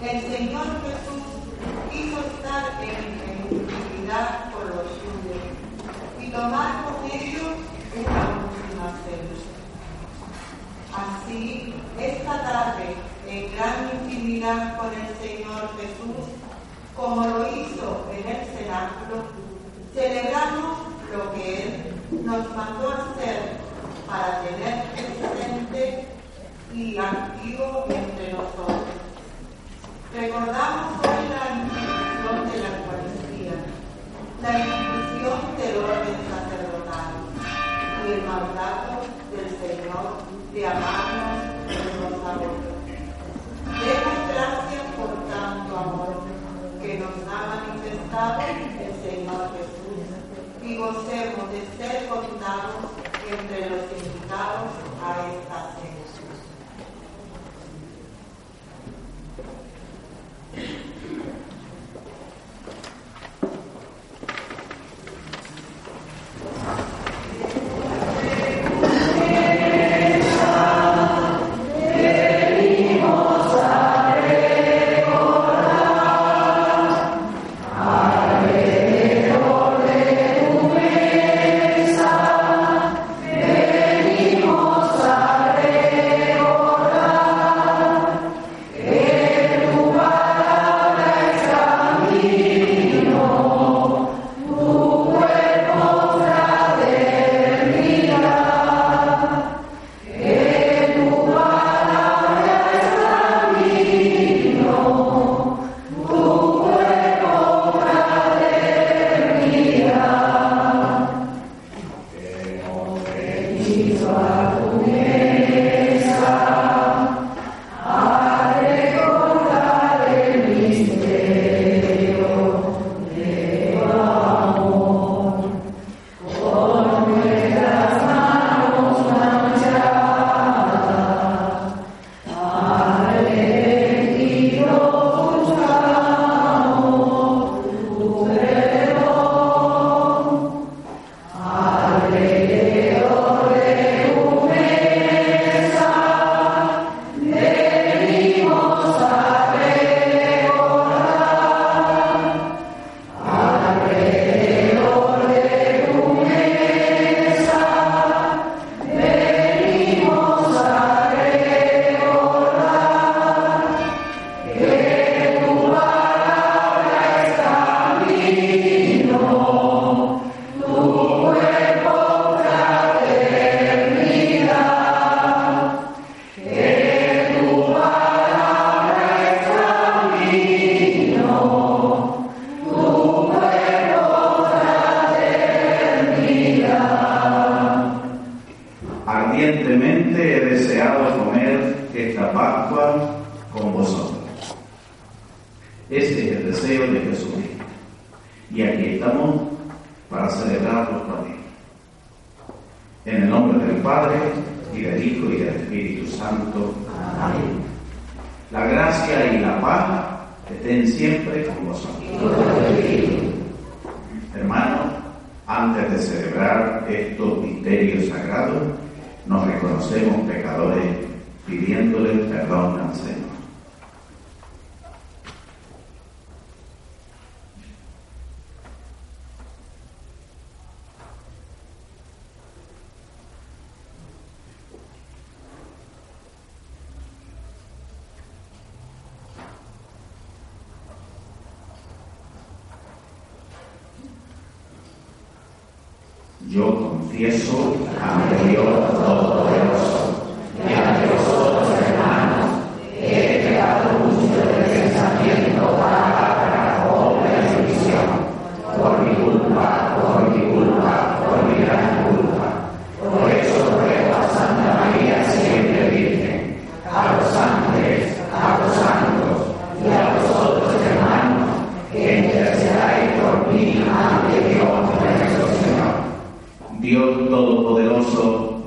el Señor Jesús quiso estar en, intimidad con los suyos y tomar con ellos una última cena. Así, esta tarde, en gran intimidad con el Señor Jesús, como lo hizo en el cenáculo, celebramos lo que Él nos mandó hacer para tener presente y activo entre nosotros. Recordamos hoy la institución de la Eucaristía, la institución del orden sacerdotal y el mandato del Señor de amarnos unos a otros. Demos gracias por tanto amor que nos ha manifestado el Señor Jesús y gocemos de ser contados entre los invitados a esta cena.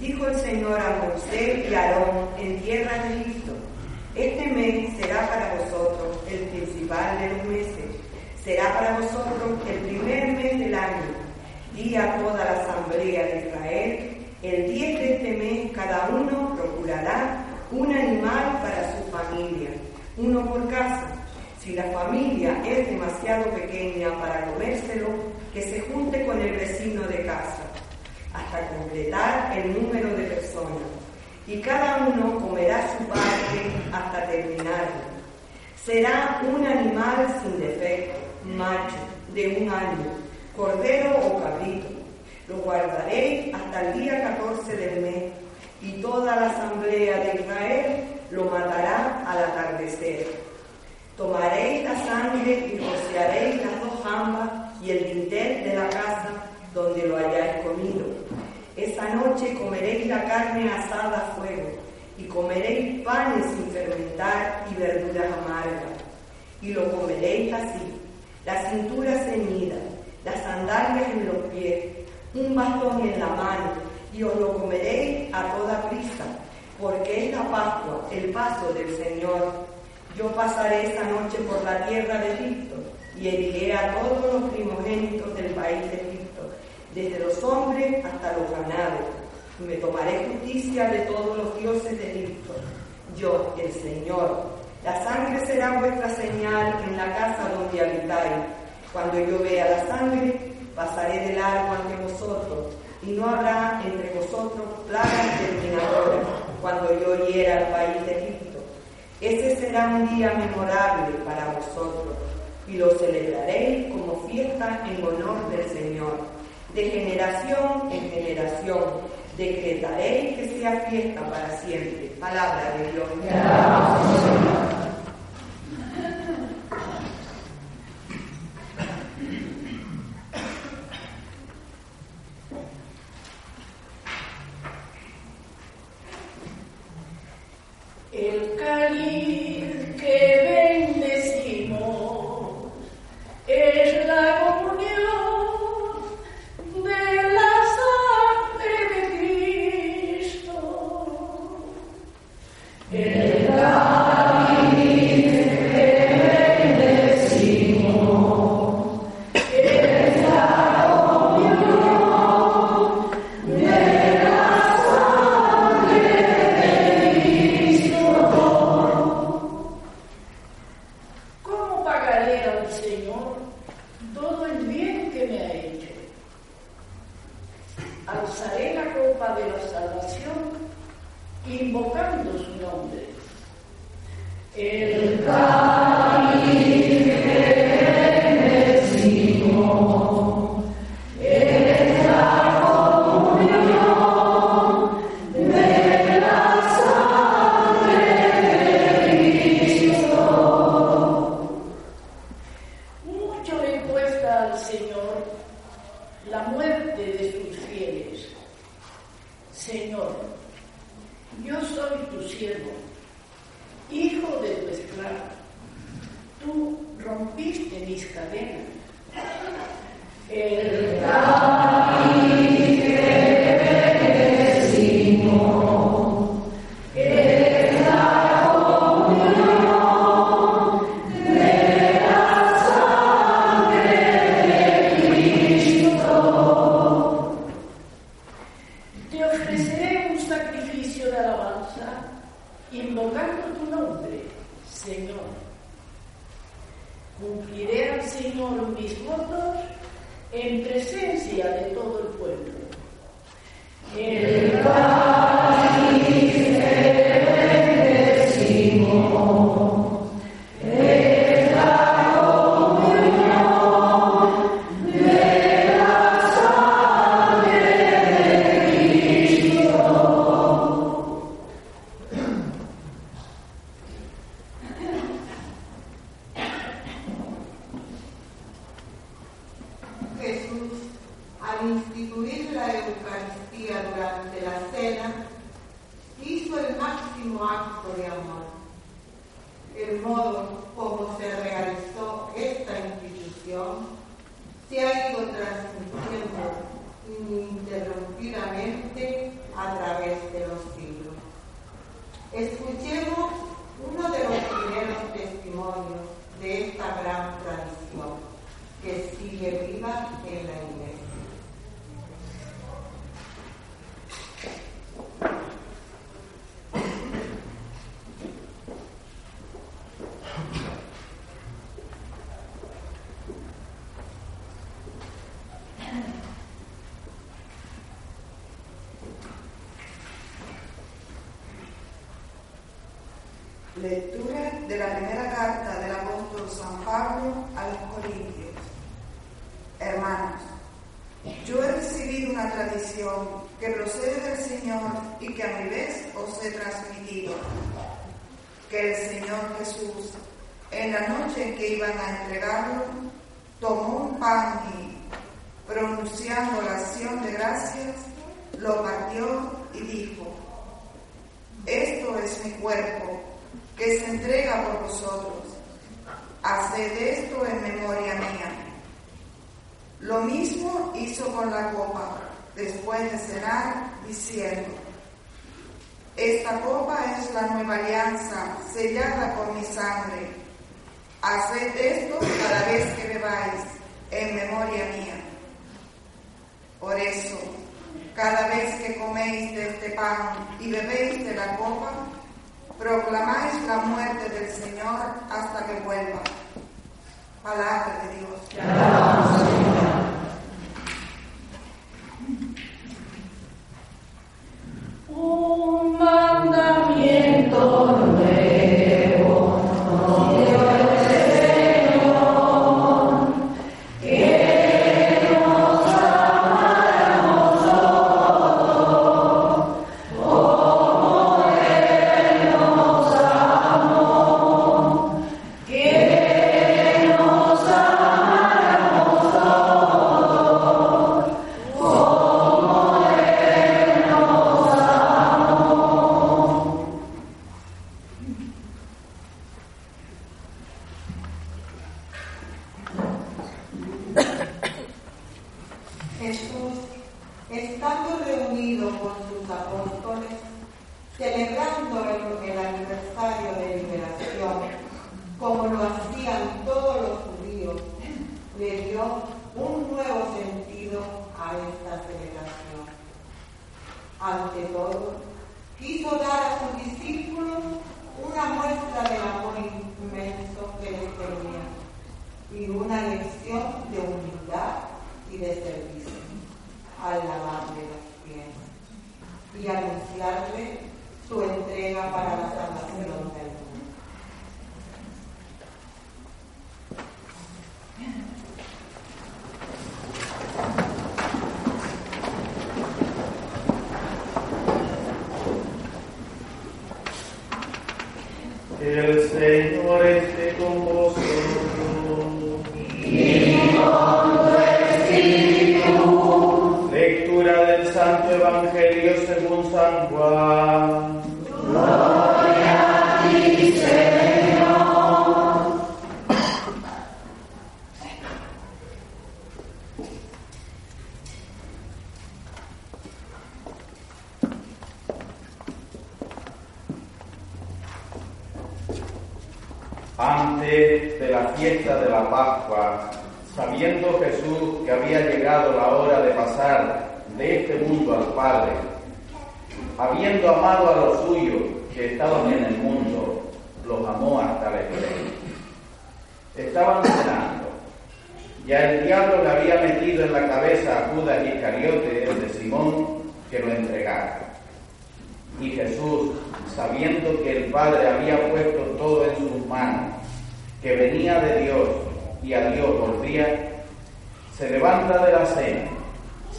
dijo el Señor a Moisés y a Aarón en tierra de Egipto, este mes será para vosotros el principal de los meses, será para vosotros el primer mes del año. Di a toda la asamblea de Israel, el 10 de este mes cada uno procurará un animal para su familia, uno por casa. Si la familia es demasiado pequeña para comérselo, que se junte con el vecino de casa hasta completar el número de personas, y cada uno comerá su parte hasta terminarlo. Será un animal sin defecto, macho, de un año, cordero o cabrito. Lo guardaréis hasta el día 14 del mes, y toda la asamblea de Israel lo matará al atardecer. Tomaréis la sangre y rociaréis las dos jambas y el dintel de la casa donde lo hayáis comido. Esa noche comeréis la carne asada a fuego y comeréis panes sin fermentar y verduras amargas. Y lo comeréis así, la cintura ceñida, las sandalias en los pies, un bastón en la mano, y os lo comeréis a toda prisa, porque es la Pascua, el paso del Señor. Yo pasaré esa noche por la tierra de Egipto y heriré a todos los primogénitos del país de Egipto, desde los hombres hasta los ganados me tomaré justicia de todos los dioses de Egipto. Yo, el Señor. La sangre será vuestra señal en la casa donde habitáis. Cuando yo vea la sangre, pasaré de largo ante vosotros, y no habrá entre vosotros plagas terminadoras cuando yo hiera al país de Egipto. Ese será un día memorable para vosotros, y lo celebraréis como fiesta en honor del Señor, de generación en generación decretaré que sea fiesta para siempre. Palabra de Dios.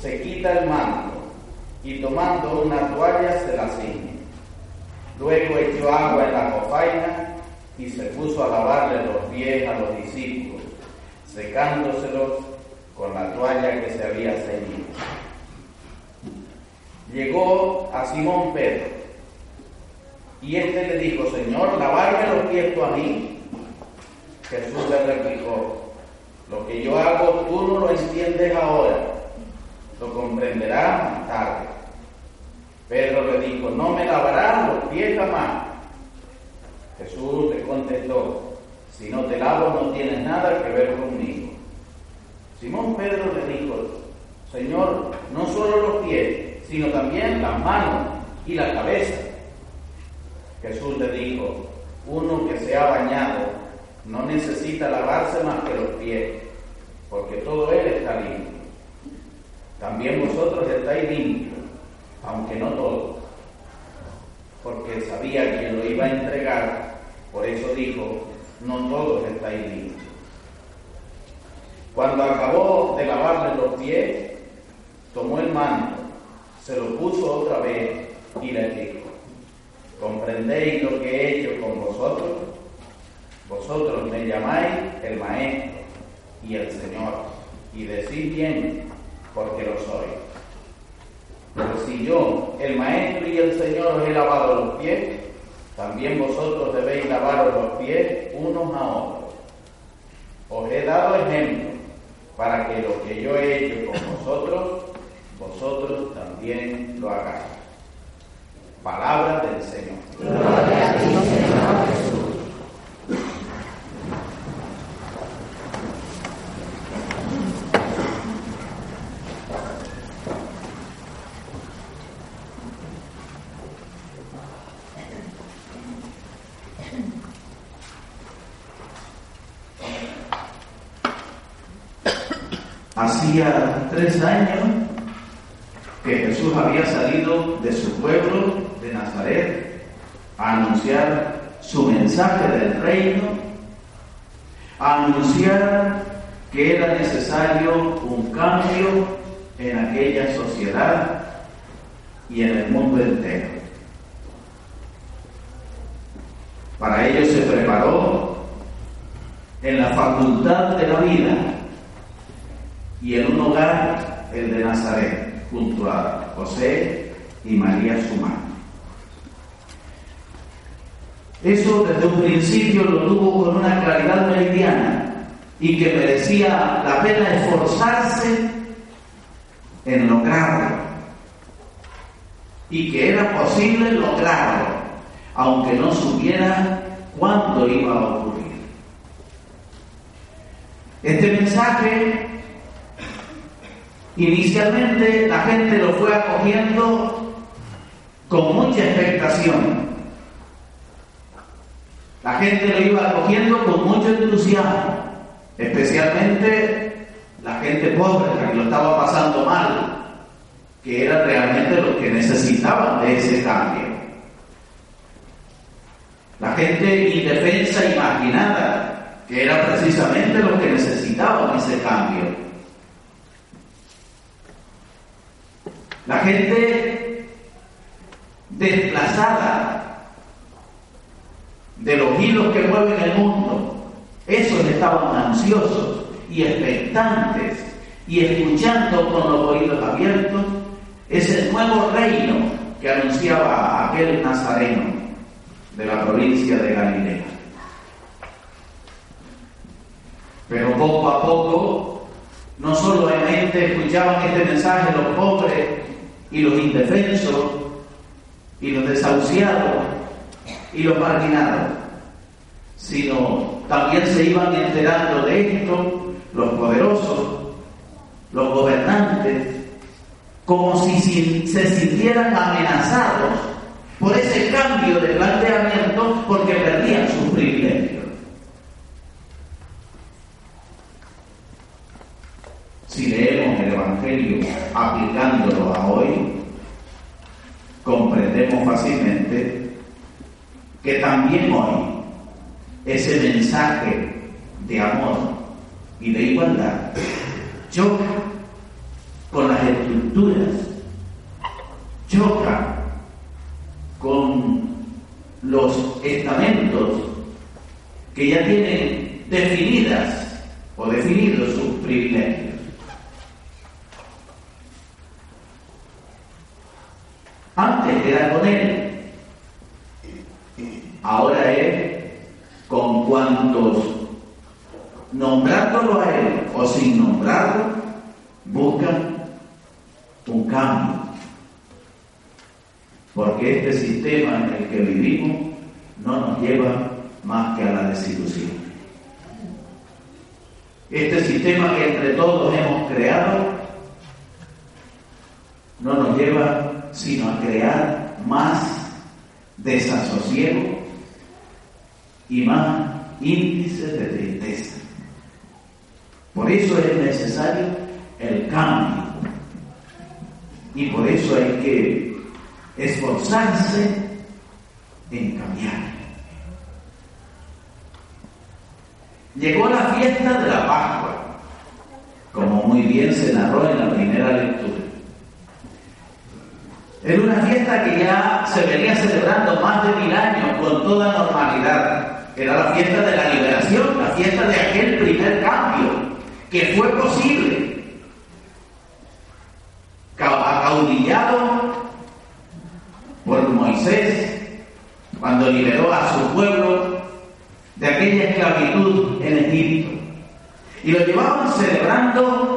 Se quita el manto y tomando una toalla se la ciñe. Luego echó agua en la cofaina y se puso a lavarle los pies a los discípulos, secándoselos con la toalla que se había ceñido. Llegó a Simón Pedro y éste le dijo, Señor, lavarme los pies tú a mí. Jesús le replicó, lo que yo hago tú no lo entiendes ahora, lo comprenderás más tarde. Pedro le dijo, no me lavarás los pies jamás. Jesús le contestó, si no te lavo no tienes nada que ver conmigo. Simón Pedro le dijo, Señor, no solo los pies, sino también las manos y la cabeza. Jesús le dijo, uno que se ha bañado no necesita lavarse más que los pies, porque todo él está limpio. También vosotros estáis limpios, aunque no todos, porque sabía quién lo iba a entregar, por eso dijo, no todos estáis limpios. Cuando acabó de lavarle los pies, tomó el manto, se lo puso otra vez y le dijo, ¿comprendéis lo que he hecho con vosotros? Vosotros me llamáis el Maestro y el Señor, y decís bien, porque lo soy. Pero si yo, el Maestro y el Señor, os he lavado los pies, también vosotros debéis lavaros los pies unos a otros. Os he dado ejemplo para que lo que yo he hecho con vosotros, vosotros también lo hagáis. Palabra del Señor. Gloria a Señor Jesús. Hacía tres años que Jesús había salido de su pueblo de Nazaret a anunciar su mensaje del reino, a anunciar que era necesario un cambio en aquella sociedad y en el mundo entero. Para ello se preparó en la facultad de la vida y en un hogar, el de Nazaret, junto a José y María su madre. Eso desde un principio lo tuvo con una claridad meridiana y que merecía la pena esforzarse en lograrlo y que era posible lograrlo, aunque no supiera cuándo iba a ocurrir. Este mensaje Inicialmente la gente lo fue acogiendo con mucha expectación. La gente lo iba acogiendo con mucho entusiasmo, especialmente la gente pobre, la que lo estaba pasando mal, que eran realmente los que necesitaban de ese cambio. La gente indefensa y marginada, que era precisamente los que necesitaban ese cambio. La gente desplazada de los hilos que mueven el mundo, esos estaban ansiosos y expectantes y escuchando con los oídos abiertos ese nuevo reino que anunciaba aquel nazareno de la provincia de Galilea. Pero poco a poco, no solamente escuchaban este mensaje los pobres y los indefensos y los desahuciados y los marginados, sino también se iban enterando de esto los poderosos, los gobernantes, como si se sintieran amenazados por ese cambio de planteamiento porque perdían sus privilegios. Si leemos el Evangelio aplicándolo a hoy, comprendemos fácilmente que también hoy ese mensaje de amor y de igualdad. Choca con las estructuras, choca con los estamentos que ya tienen definidas o definidos sus privilegios. Antes era con él, ahora es con cuantos, nombrándolo a él o sin nombrarlo, buscan un cambio. Porque este sistema en el que vivimos no nos lleva más que a la desilusión. Este sistema que entre todos hemos creado no nos lleva sino a crear más desasosiego y más índices de tristeza. Por eso es necesario el cambio y por eso hay que esforzarse en cambiar. Llegó la fiesta de la como muy bien se narró en la primera lectura. Era una fiesta que ya se venía celebrando más de mil años con toda normalidad. Era la fiesta de la liberación, la fiesta de aquel primer cambio, que fue posible. Acaudillado por Moisés, cuando liberó a su pueblo de aquella esclavitud en Egipto. Y lo llevaban celebrando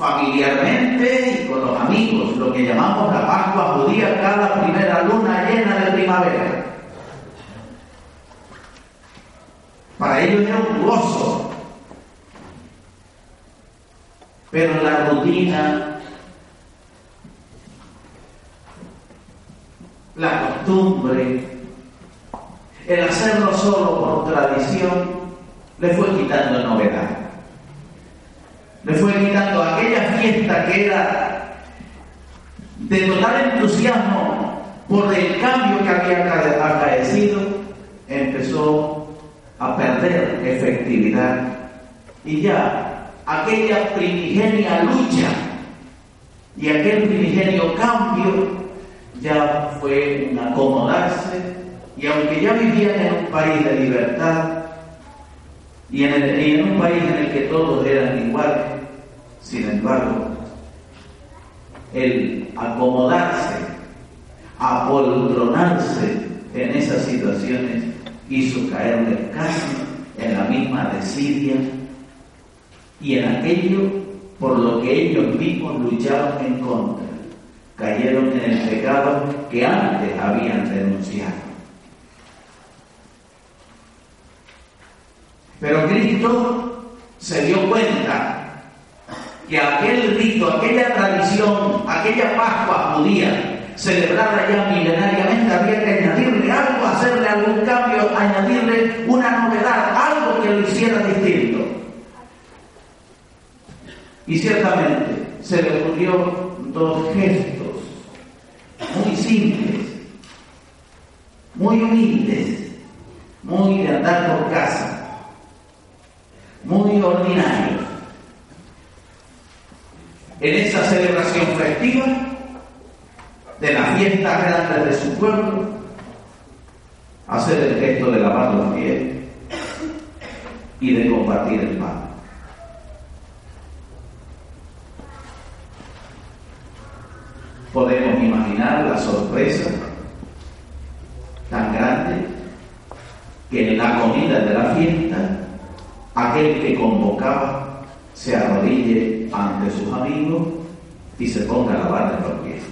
familiarmente y con los amigos, lo que llamamos la Pascua judía cada primera luna llena de primavera. Para ellos era un gozo. Pero la rutina, la costumbre, el hacerlo solo por tradición, le fue quitando novedad le fue quitando aquella fiesta que era de total entusiasmo por el cambio que había acaecido, empezó a perder efectividad. Y ya aquella primigenia lucha y aquel primigenio cambio ya fue un acomodarse y aunque ya vivían en un país de libertad, y en, un país en el que todos eran iguales, sin embargo, el acomodarse, apoltronarse en esas situaciones hizo caerle casi en la misma desidia y en aquello por lo que ellos mismos luchaban en contra. Cayeron en el pecado que antes habían denunciado. Pero Cristo se dio cuenta que aquel rito, aquella tradición, aquella Pascua judía, celebrada ya milenariamente, había que añadirle algo, hacerle algún cambio, añadirle una novedad, algo que lo hiciera distinto. Y ciertamente se le ocurrió dos gestos muy simples, muy humildes, muy de andar por casa muy ordinario. En esa celebración festiva de la fiesta grande de su pueblo, hacer el gesto de lavar los pies y de compartir el pan. Podemos imaginar la sorpresa tan grande que en la comida de la fiesta aquel que convocaba se arrodille ante sus amigos y se ponga a lavarle los pies.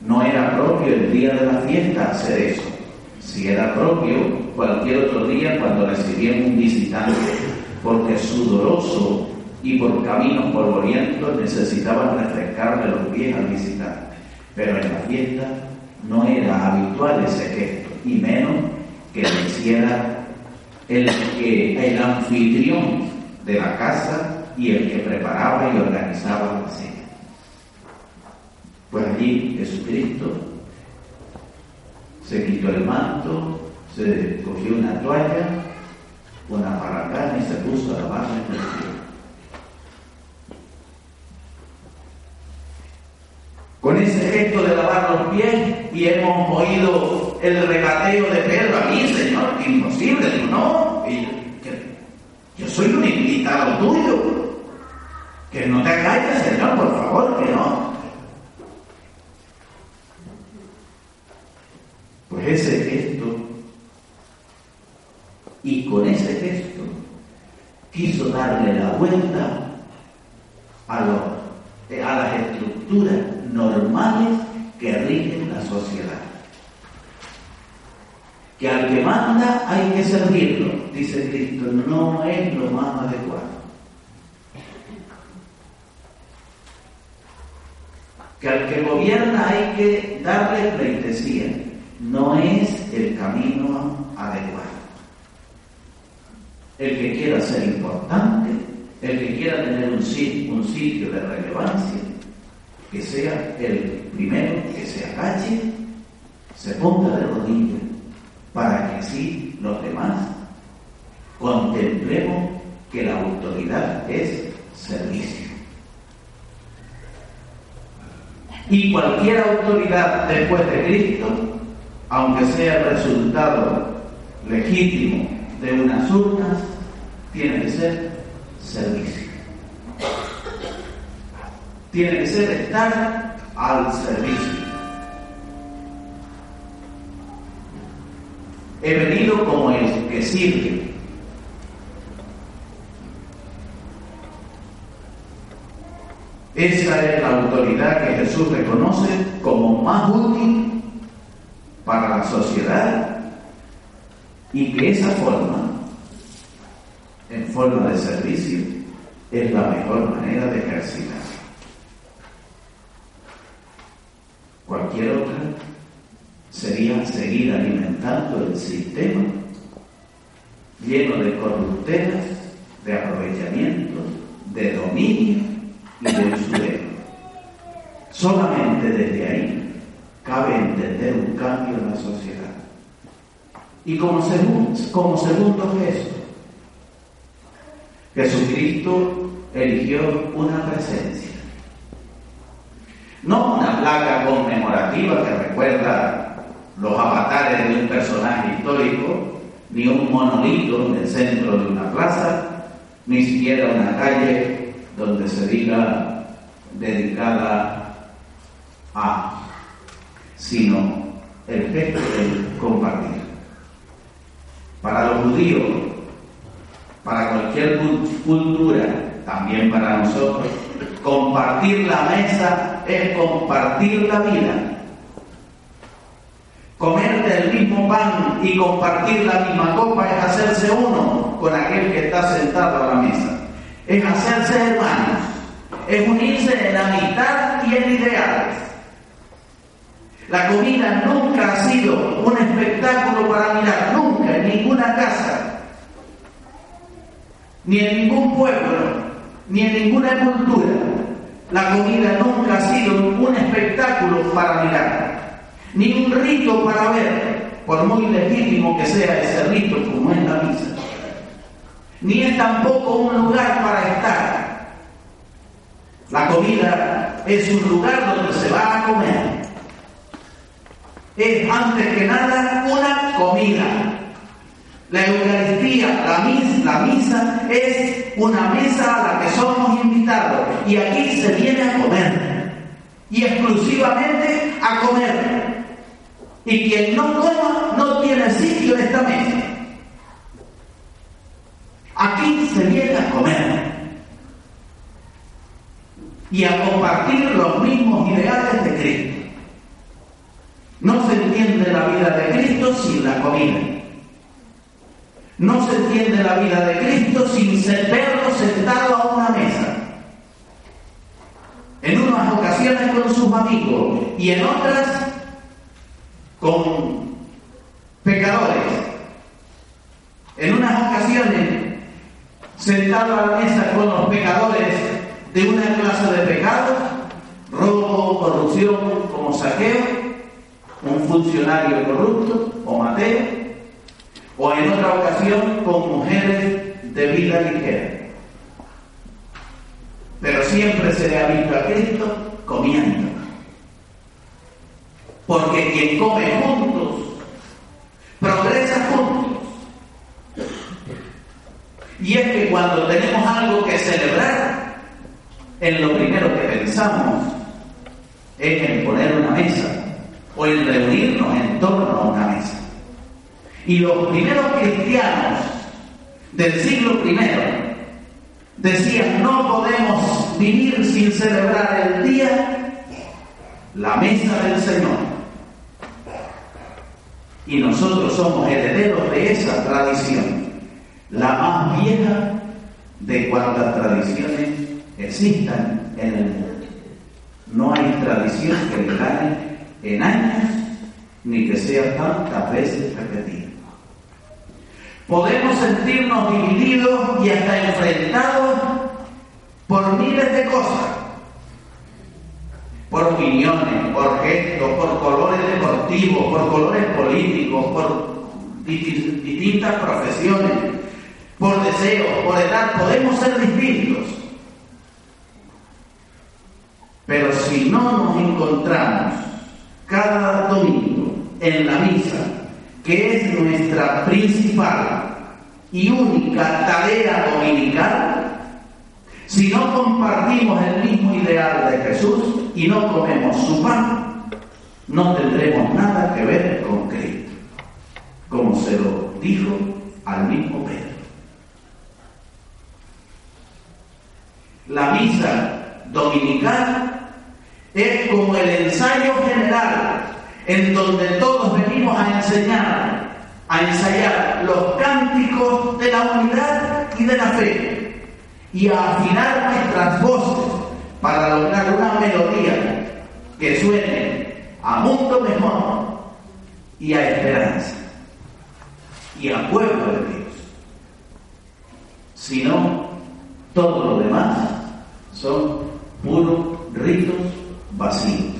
No era propio el día de la fiesta hacer eso. Si era propio cualquier otro día cuando recibían un visitante, porque sudoroso y por caminos polvorientos necesitaban refrescarle los pies al visitante. Pero en la fiesta no era habitual ese gesto, y menos que lo hiciera el, que, el anfitrión de la casa y el que preparaba y organizaba la cena. Pues allí Jesucristo se quitó el manto, se cogió una toalla, una paracana y se puso a lavarle el pies. Con ese gesto de lavar los pies y hemos oído el regateo de Pedro a mí, Señor, imposible, digo, no, yo soy un invitado tuyo, que no te engañes, Señor, por favor, que no. Pues ese gesto, y con ese gesto, quiso darle la vuelta a, a las estructuras normales que rigen la sociedad. Que al que manda hay que servirlo, dice Cristo, no es lo más adecuado. Que al que gobierna hay que darle pleitesía, no es el camino adecuado. El que quiera ser importante, el que quiera tener un sitio, un sitio de relevancia, que sea el primero que se agache, se ponga de rodillas, para que así los demás contemplemos que la autoridad es servicio. Y cualquier autoridad después de Cristo, aunque sea el resultado legítimo de unas urnas, tiene que ser servicio. Tiene que ser estar al servicio. He venido como el que sirve. Esa es la autoridad que Jesús reconoce como más útil para la sociedad y que esa forma, en forma de servicio, es la mejor manera de ejercitar. Cualquier otra sería seguir alimentando el sistema lleno de corruptelas, de aprovechamiento, de dominio y de usurero. Solamente desde ahí cabe entender un cambio en la sociedad. Y como segundo, como segundo gesto, Jesucristo eligió una presencia. No una placa conmemorativa que recuerda los avatares de un personaje histórico, ni un monolito en el centro de una plaza, ni siquiera una calle donde se diga dedicada a, sino el gesto de compartir. Para los judíos, para cualquier cultura, también para nosotros, compartir la mesa es compartir la vida Comer del mismo pan y compartir la misma copa es hacerse uno con aquel que está sentado a la mesa. Es hacerse hermanos. Es unirse en amistad y en ideales. La comida nunca ha sido un espectáculo para mirar, nunca, en ninguna casa, ni en ningún pueblo, ni en ninguna cultura. La comida nunca ha sido un espectáculo para mirar ni un rito para ver, por muy legítimo que sea ese rito como es la misa, ni es tampoco un lugar para estar. La comida es un lugar donde se va a comer. Es antes que nada una comida. La Eucaristía, la misa, la misa es una mesa a la que somos invitados y aquí se viene a comer y exclusivamente a comer. Y quien no coma no tiene sitio en esta mesa. Aquí se viene a comer y a compartir los mismos ideales de Cristo. No se entiende la vida de Cristo sin la comida. No se entiende la vida de Cristo sin verlo sentado a una mesa. En unas ocasiones con sus amigos y en otras con pecadores. En unas ocasiones, sentado a la mesa con los pecadores de una clase de pecados, robo, corrupción, como saqueo, un funcionario corrupto o Mateo, o en otra ocasión con mujeres de vida ligera. Pero siempre se le ha visto a Cristo comiendo. Porque quien come juntos, progresa juntos. Y es que cuando tenemos algo que celebrar, en lo primero que pensamos es en poner una mesa o en reunirnos en torno a una mesa. Y los primeros cristianos del siglo I decían, no podemos vivir sin celebrar el día, la mesa del Señor. Y nosotros somos herederos de esa tradición, la más vieja de cuantas tradiciones existan en el mundo. No hay tradición que le gane en años ni que sea tantas veces repetida. Podemos sentirnos divididos y hasta enfrentados por miles de cosas, por opiniones, por gestos, por colores deportivos, por colores políticos, por distintas profesiones, por deseos, por edad, podemos ser distintos. Pero si no nos encontramos cada domingo en la misa, que es nuestra principal y única tarea dominical, si no compartimos el mismo ideal de Jesús y no comemos su pan, no tendremos nada que ver con Cristo, como se lo dijo al mismo Pedro. La misa dominical es como el ensayo general en donde todos venimos a enseñar, a ensayar los cánticos de la unidad y de la fe y a afinar nuestras voces para lograr una melodía que suene a mundo mejor y a esperanza y a pueblo de Dios. Si no, todo lo demás son puros ritos vacíos.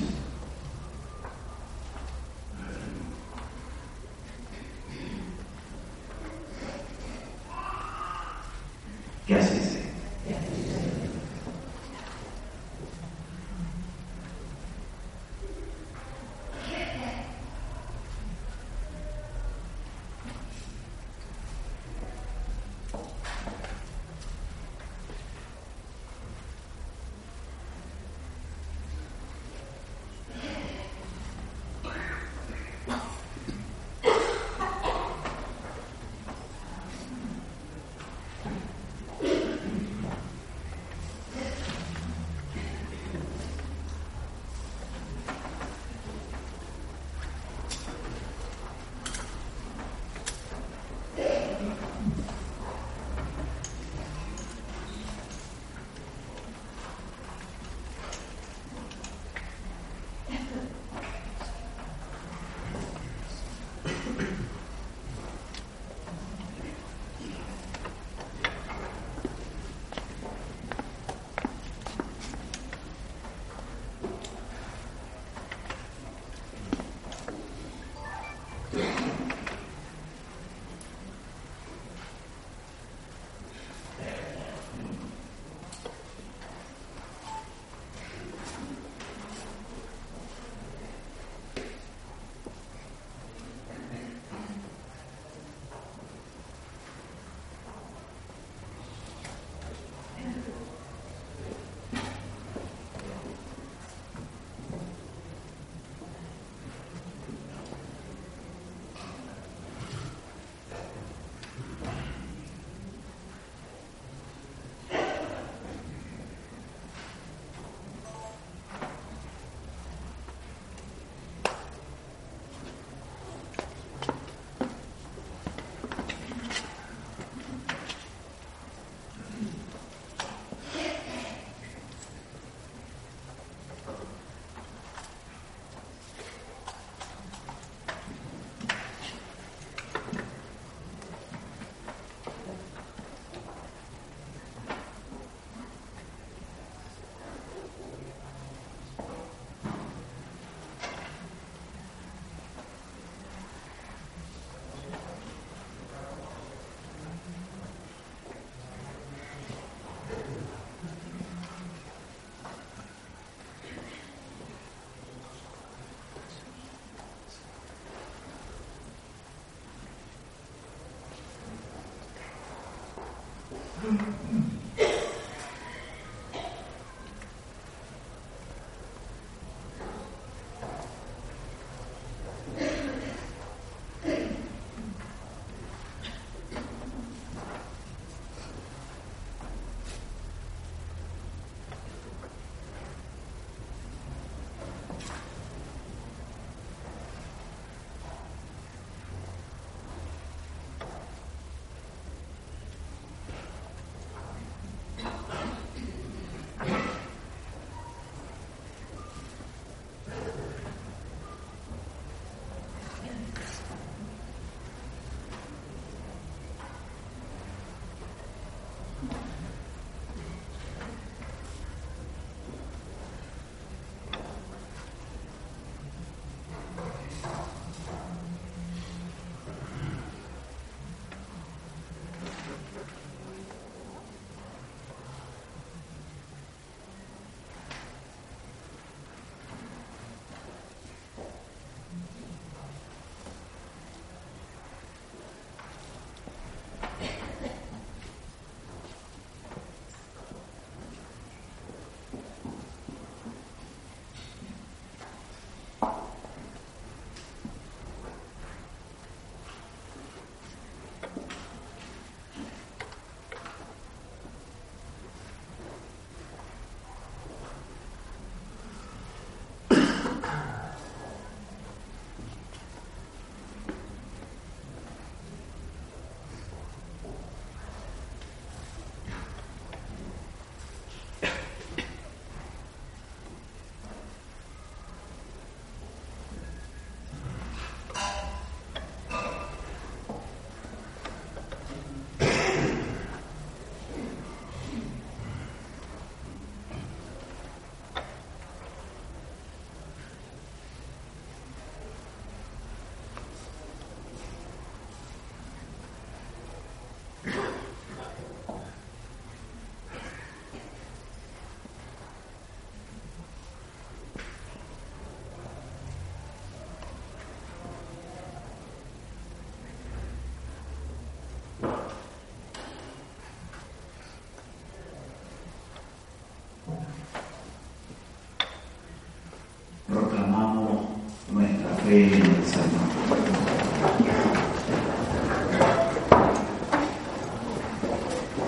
Mm-hmm.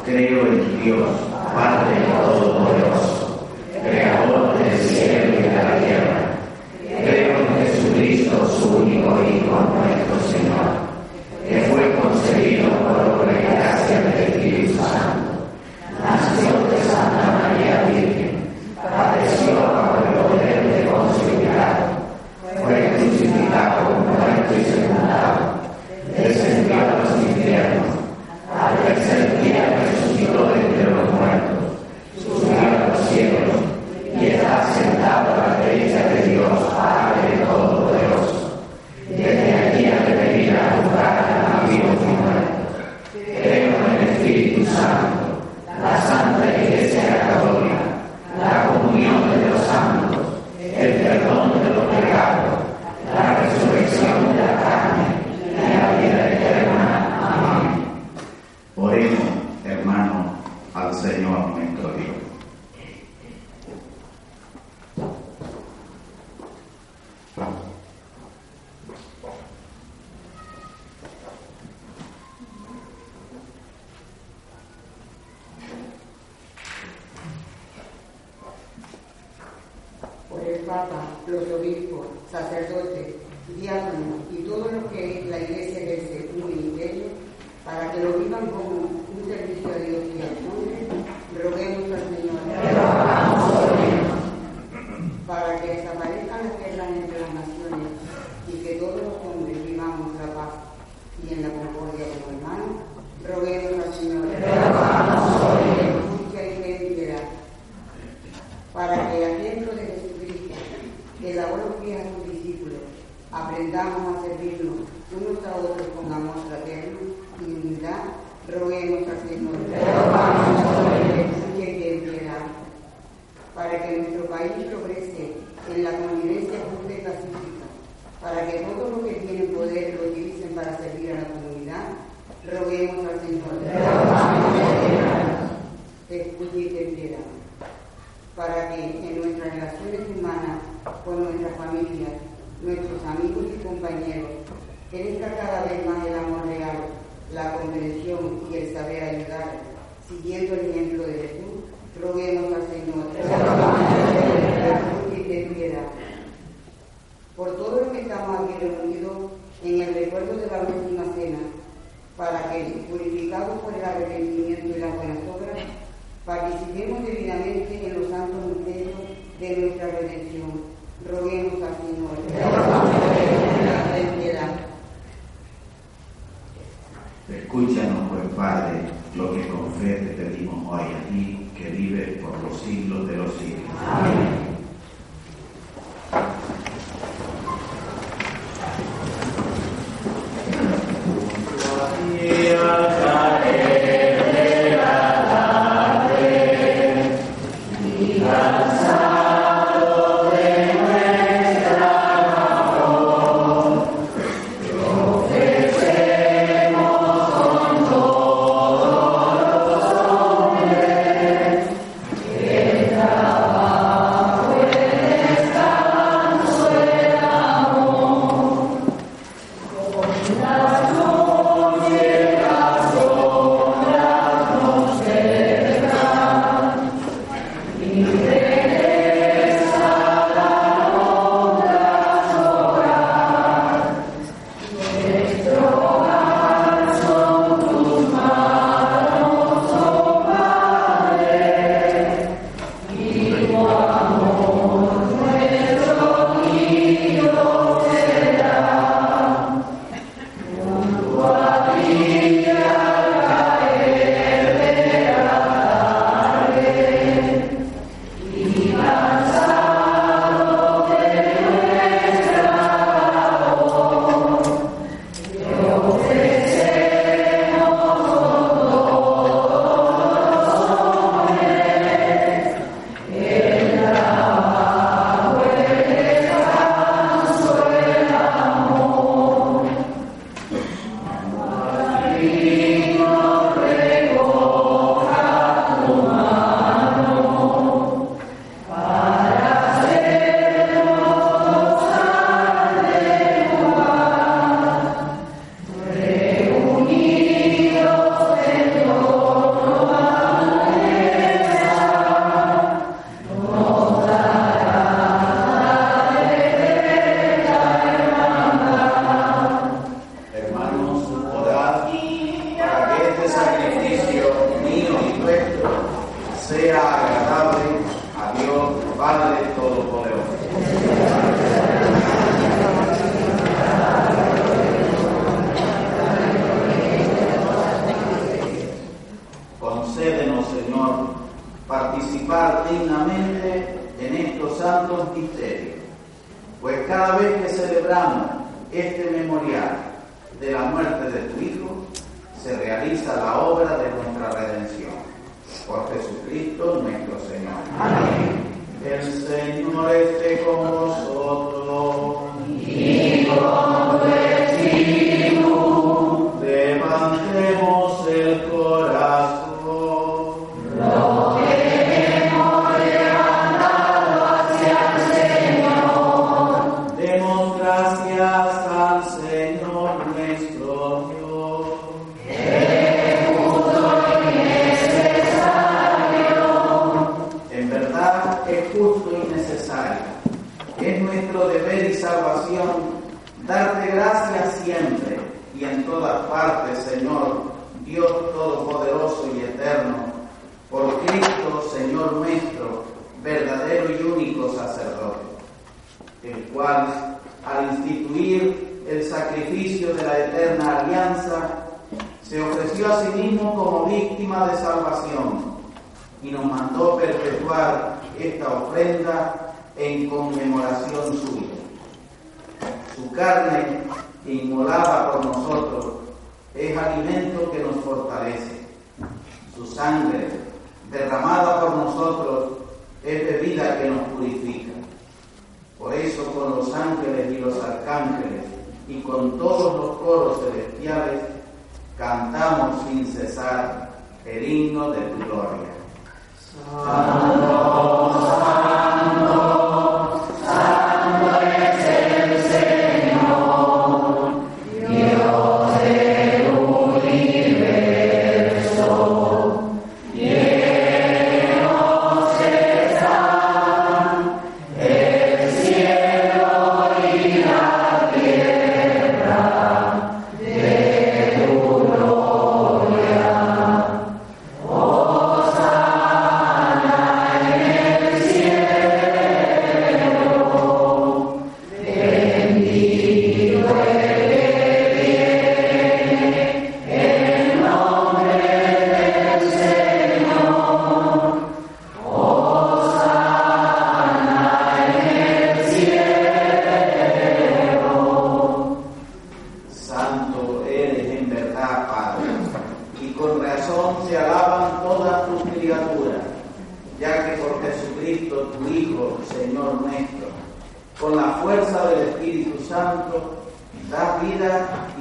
Creo en Dios. Por el Papa, los obispos, sacerdotes, diáconos y todos los que la Iglesia del Segundo Imperio, para que lo vivan como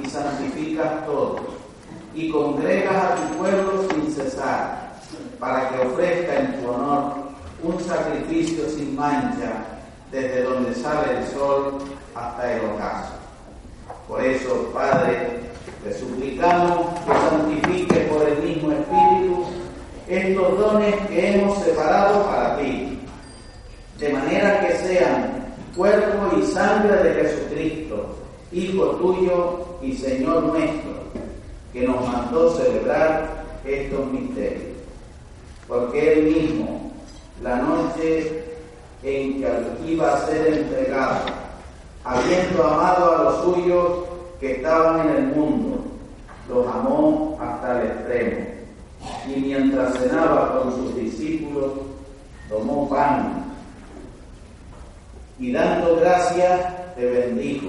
y santificas todo, y congregas a tu pueblo sin cesar, para que ofrezca en tu honor un sacrificio sin mancha, desde donde sale el sol hasta el ocaso. Por eso, Padre, te suplicamos que santifiques por el mismo Espíritu estos dones que hemos separado para ti, de manera que sean cuerpo y sangre de Jesucristo, Hijo tuyo y Señor nuestro, que nos mandó celebrar estos misterios. Porque Él mismo, la noche en que iba a ser entregado, habiendo amado a los suyos que estaban en el mundo, los amó hasta el extremo. Y mientras cenaba con sus discípulos, tomó pan y dando gracias, te bendijo,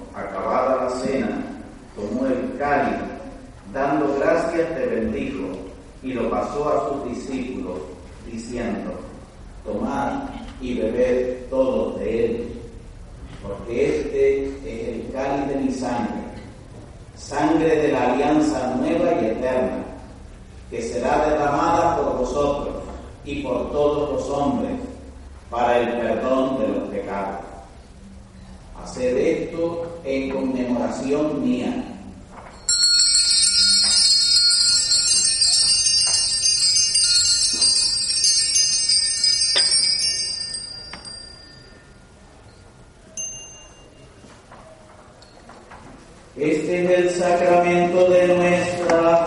te bendijo y lo pasó a sus discípulos, diciendo, tomad y bebed todos de él, porque este es el cáliz de mi sangre, sangre de la alianza nueva y eterna, que será derramada por vosotros y por todos los hombres para el perdón de los pecados. Haced esto en conmemoración mía. Este es el sacramento de nuestra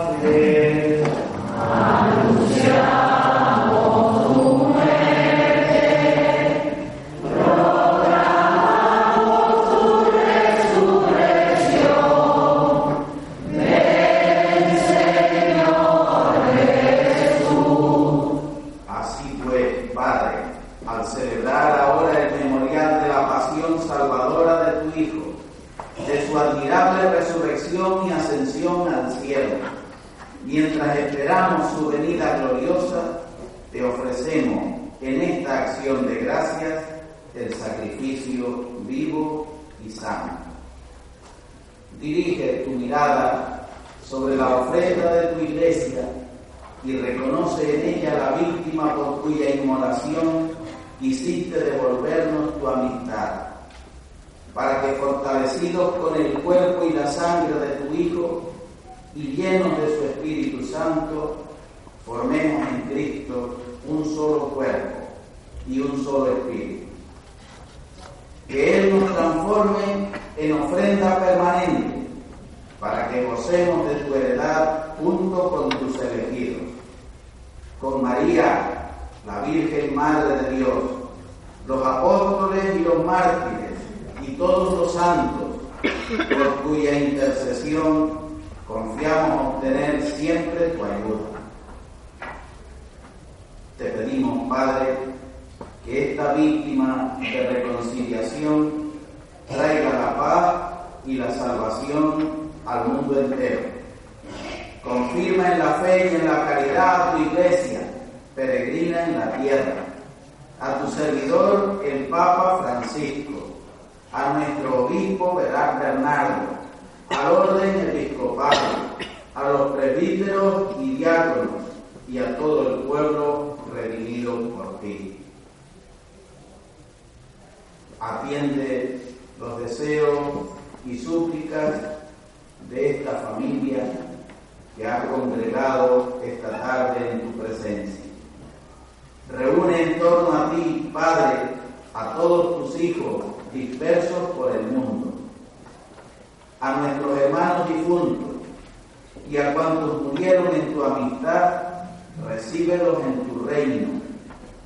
recíbelos en tu reino,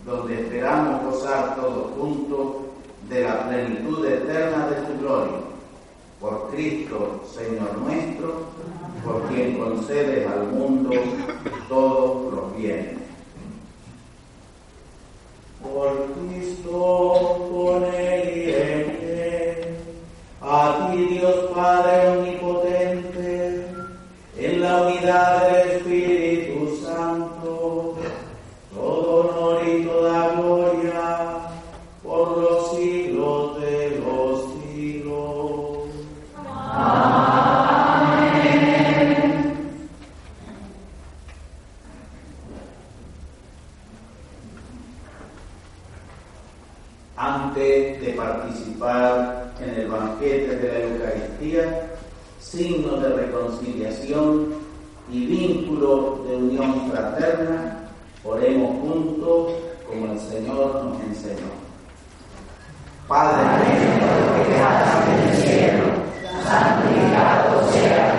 donde esperamos gozar todos juntos de la plenitud eterna de tu gloria. Por Cristo, Señor nuestro, por quien concedes al mundo todos los bienes. Por Cristo, con él y a ti Dios Padre Omnipotente, en la unidad de signo de reconciliación y vínculo de unión fraterna, oremos juntos como el Señor nos enseñó. Padre, nuestro que estás en el cielo, santificado sea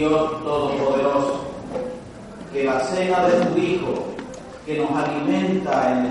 Dios Todopoderoso, que la cena de tu Hijo, que nos alimenta en